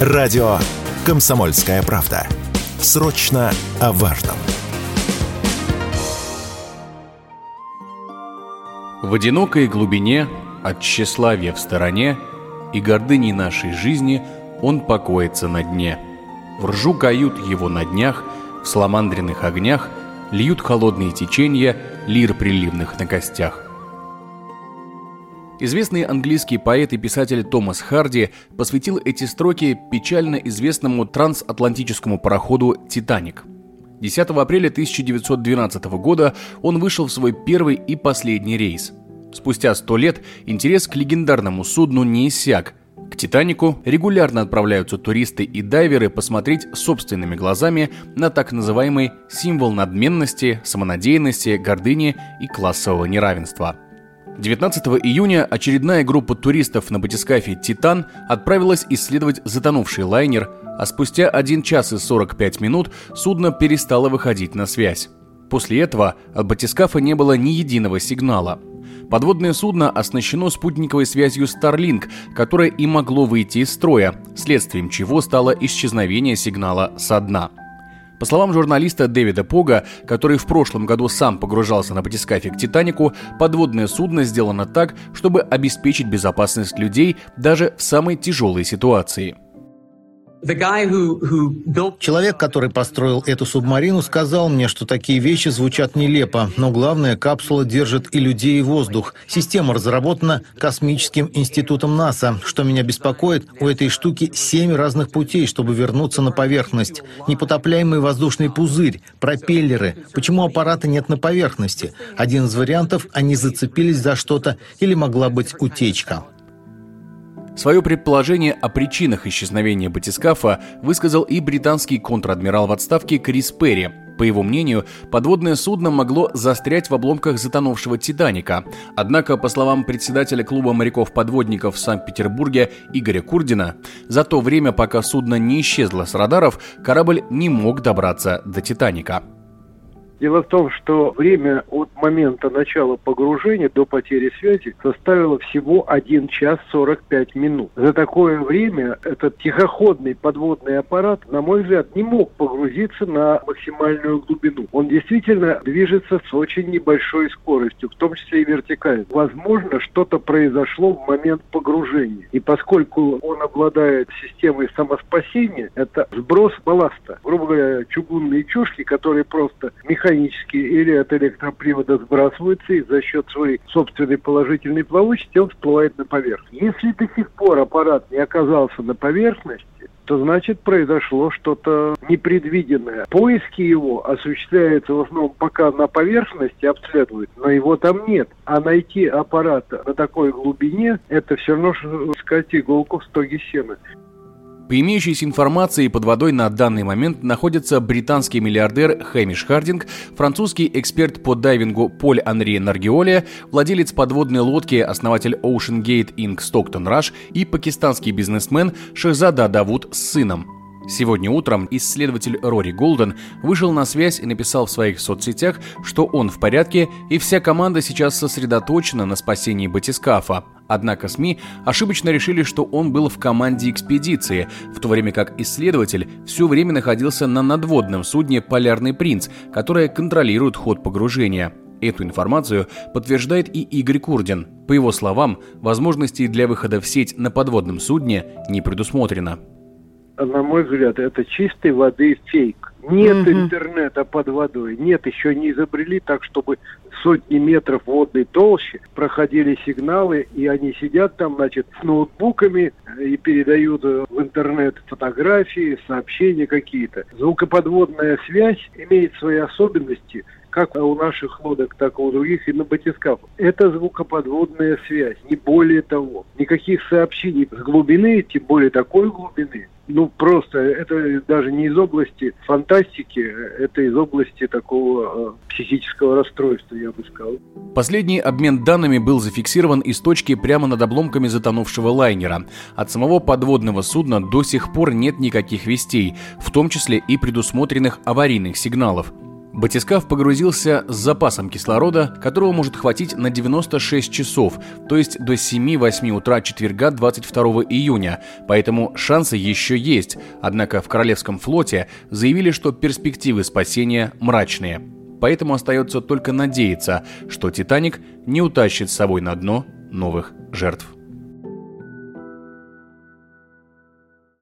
Радио «Комсомольская правда». Срочно о важном. В одинокой глубине, от тщеславия в стороне и гордыни нашей жизни он покоится на дне. В ржу кают его на днях, в сламандренных огнях льют холодные течения лир приливных на костях. Известный английский поэт и писатель Томас Харди посвятил эти строки печально известному трансатлантическому пароходу «Титаник». 10 апреля 1912 года он вышел в свой первый и последний рейс. Спустя сто лет интерес к легендарному судну не иссяк. К «Титанику» регулярно отправляются туристы и дайверы посмотреть собственными глазами на так называемый символ надменности, самонадеянности, гордыни и классового неравенства – 19 июня очередная группа туристов на батискафе «Титан» отправилась исследовать затонувший лайнер, а спустя 1 час и 45 минут судно перестало выходить на связь. После этого от батискафа не было ни единого сигнала. Подводное судно оснащено спутниковой связью Starlink, которая и могло выйти из строя, следствием чего стало исчезновение сигнала со дна. По словам журналиста Дэвида Пога, который в прошлом году сам погружался на батискафе к «Титанику», подводное судно сделано так, чтобы обеспечить безопасность людей даже в самой тяжелой ситуации – Человек, который построил эту субмарину, сказал мне, что такие вещи звучат нелепо, но главное, капсула держит и людей, и воздух. Система разработана космическим институтом НАСА. Что меня беспокоит, у этой штуки семь разных путей, чтобы вернуться на поверхность. Непотопляемый воздушный пузырь, пропеллеры. Почему аппарата нет на поверхности? Один из вариантов – они зацепились за что-то или могла быть утечка. Свое предположение о причинах исчезновения батискафа высказал и британский контр-адмирал в отставке Крис Перри. По его мнению, подводное судно могло застрять в обломках затонувшего «Титаника». Однако, по словам председателя клуба моряков-подводников в Санкт-Петербурге Игоря Курдина, за то время, пока судно не исчезло с радаров, корабль не мог добраться до «Титаника». Дело в том, что время от момента начала погружения до потери связи составило всего 1 час 45 минут. За такое время этот тихоходный подводный аппарат, на мой взгляд, не мог погрузиться на максимальную глубину. Он действительно движется с очень небольшой скоростью, в том числе и вертикально. Возможно, что-то произошло в момент погружения. И поскольку он обладает системой самоспасения, это сброс балласта. Грубо говоря, чугунные чушки, которые просто механически механически или от электропривода сбрасывается и за счет своей собственной положительной плавучести он всплывает на поверхность. Если до сих пор аппарат не оказался на поверхности, то значит произошло что-то непредвиденное. Поиски его осуществляются в основном пока на поверхности обследуют, но его там нет. А найти аппарат на такой глубине, это все равно, что искать иголку в стоге сена. По имеющейся информации, под водой на данный момент находится британский миллиардер Хэмиш Хардинг, французский эксперт по дайвингу Поль Анри Наргиоле, владелец подводной лодки, основатель Ocean Gate Inc. Стоктон Раш и пакистанский бизнесмен Шахзада Давуд с сыном. Сегодня утром исследователь Рори Голден вышел на связь и написал в своих соцсетях, что он в порядке и вся команда сейчас сосредоточена на спасении батискафа. Однако СМИ ошибочно решили, что он был в команде экспедиции, в то время как исследователь все время находился на надводном судне «Полярный принц», которое контролирует ход погружения. Эту информацию подтверждает и Игорь Курдин. По его словам, возможностей для выхода в сеть на подводном судне не предусмотрено на мой взгляд, это чистой воды фейк. Нет mm-hmm. интернета под водой, нет, еще не изобрели так, чтобы сотни метров водной толщи проходили сигналы, и они сидят там, значит, с ноутбуками и передают в интернет фотографии, сообщения какие-то. Звукоподводная связь имеет свои особенности, как у наших лодок, так и у других, и на батискафах. Это звукоподводная связь, не более того. Никаких сообщений с глубины, тем более такой глубины, ну, просто это даже не из области фантастики, это из области такого э, психического расстройства, я бы сказал. Последний обмен данными был зафиксирован из точки прямо над обломками затонувшего лайнера. От самого подводного судна до сих пор нет никаких вестей, в том числе и предусмотренных аварийных сигналов. Батискаф погрузился с запасом кислорода, которого может хватить на 96 часов, то есть до 7-8 утра четверга 22 июня, поэтому шансы еще есть, однако в Королевском флоте заявили, что перспективы спасения мрачные. Поэтому остается только надеяться, что «Титаник» не утащит с собой на дно новых жертв.